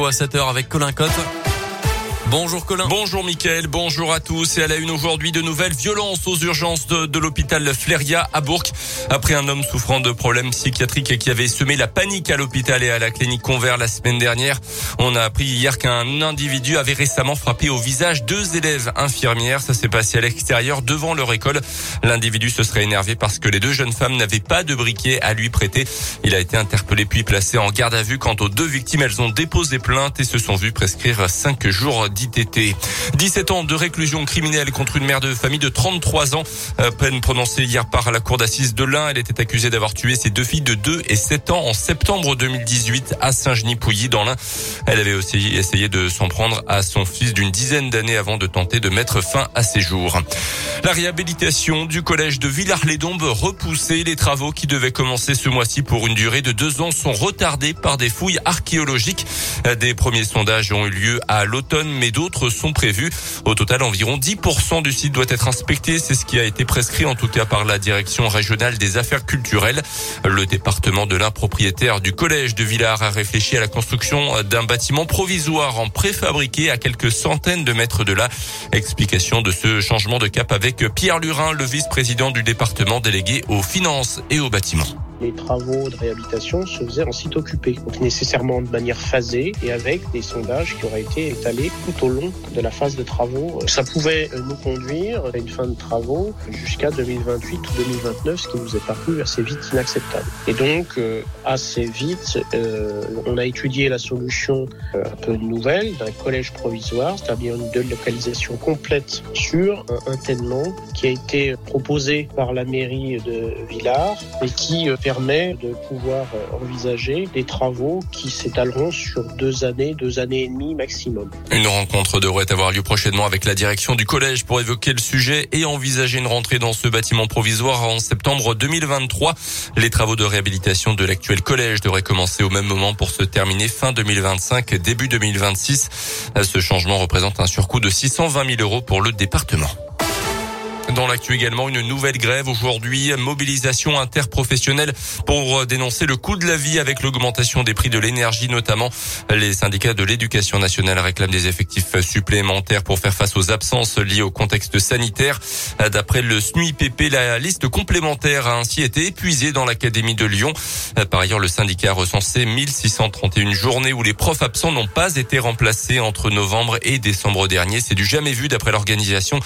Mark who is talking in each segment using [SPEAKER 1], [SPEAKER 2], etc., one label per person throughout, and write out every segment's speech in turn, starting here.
[SPEAKER 1] À 7h avec Colin Cotte. Bonjour Colin.
[SPEAKER 2] Bonjour Mickaël, bonjour à tous. Et à la une aujourd'hui de nouvelles violences aux urgences de, l'hôpital Fléria à Bourg. Après un homme souffrant de problèmes psychiatriques qui avait semé la panique à l'hôpital et à la clinique Convert la semaine dernière, on a appris hier qu'un individu avait récemment frappé au visage deux élèves infirmières. Ça s'est passé à l'extérieur devant leur école. L'individu se serait énervé parce que les deux jeunes femmes n'avaient pas de briquet à lui prêter. Il a été interpellé puis placé en garde à vue. Quant aux deux victimes, elles ont déposé plainte et se sont vues prescrire cinq jours d'ITT. 17 ans de réclusion criminelle contre une mère de famille de 33 ans. Euh, peine prononcée hier par la cour d'assises de l'Ain. Elle était accusée d'avoir tué ses deux filles de 2 et 7 ans en septembre 2018 à Saint-Genis-Pouilly dans l'Ain. Elle avait aussi essayé de s'en prendre à son fils d'une dizaine d'années avant de tenter de mettre fin à ses jours. La réhabilitation du collège de Villars-les-Dombes repoussée. Les travaux qui devaient commencer ce mois-ci pour une durée de deux ans sont retardés par des fouilles archéologiques. Des premiers sondages ont eu lieu à l'automne, mais d'autres sont prévus. Au total, environ 10% du site doit être inspecté. C'est ce qui a été prescrit, en tout cas par la direction régionale des affaires culturelles. Le département de l'impropriétaire du collège de Villars a réfléchi à la construction d'un bâtiment provisoire en préfabriqué à quelques centaines de mètres de là. Explication de ce changement de cap avec Pierre Lurin, le vice-président du département délégué aux finances et aux bâtiments
[SPEAKER 3] les travaux de réhabilitation se faisaient en site occupé, donc nécessairement de manière phasée et avec des sondages qui auraient été étalés tout au long de la phase de travaux. Ça pouvait nous conduire à une fin de travaux jusqu'à 2028 ou 2029, ce qui nous est paru assez vite inacceptable. Et donc, euh, assez vite, euh, on a étudié la solution euh, un peu nouvelle d'un collège provisoire, c'est-à-dire une délocalisation complète sur un, un qui a été proposé par la mairie de Villars et qui permet de pouvoir envisager des travaux qui s'étaleront sur deux années, deux années et demie maximum.
[SPEAKER 2] Une rencontre devrait avoir lieu prochainement avec la direction du collège pour évoquer le sujet et envisager une rentrée dans ce bâtiment provisoire en septembre 2023. Les travaux de réhabilitation de l'actuel collège devraient commencer au même moment pour se terminer fin 2025, début 2026. Ce changement représente un surcoût de 620 000 euros pour le département. Dans l'actu également, une nouvelle grève aujourd'hui, mobilisation interprofessionnelle pour dénoncer le coût de la vie avec l'augmentation des prix de l'énergie notamment. Les syndicats de l'éducation nationale réclament des effectifs supplémentaires pour faire face aux absences liées au contexte sanitaire. D'après le SNUIPP, la liste complémentaire a ainsi été épuisée dans l'académie de Lyon. Par ailleurs, le syndicat a recensé 1631 journées où les profs absents n'ont pas été remplacés entre novembre et décembre dernier. C'est du jamais vu d'après l'organisation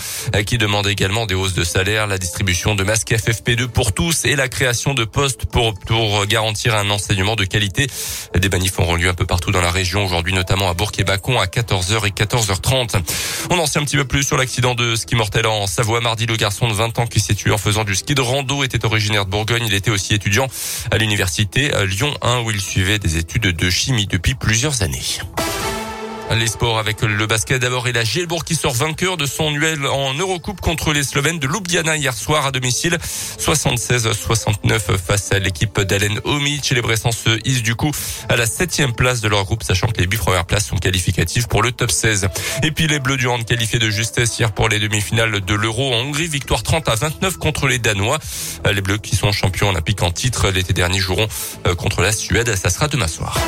[SPEAKER 2] qui demande également des de salaire, la distribution de masques FFP2 pour tous et la création de postes pour, pour garantir un enseignement de qualité. Des manifs auront lieu un peu partout dans la région aujourd'hui, notamment à Bourg et Bacon à 14h et 14h30. On en sait un petit peu plus sur l'accident de ski mortel en Savoie. Mardi, le garçon de 20 ans qui s'est tué en faisant du ski de rando était originaire de Bourgogne. Il était aussi étudiant à l'université Lyon 1 où il suivait des études de chimie depuis plusieurs années. Les sports avec le basket d'abord et la Gielbourg qui sort vainqueur de son duel en Eurocoupe contre les Slovènes de Ljubljana hier soir à domicile. 76-69 face à l'équipe d'Alen Omic. Les Bressans se hissent du coup à la septième place de leur groupe, sachant que les huit premières places sont qualificatives pour le top 16. Et puis les Bleus du Hand qualifiés de justesse hier pour les demi-finales de l'Euro en Hongrie. Victoire 30 à 29 contre les Danois. Les Bleus qui sont champions olympiques en titre l'été dernier joueront contre la Suède. Ça sera demain soir.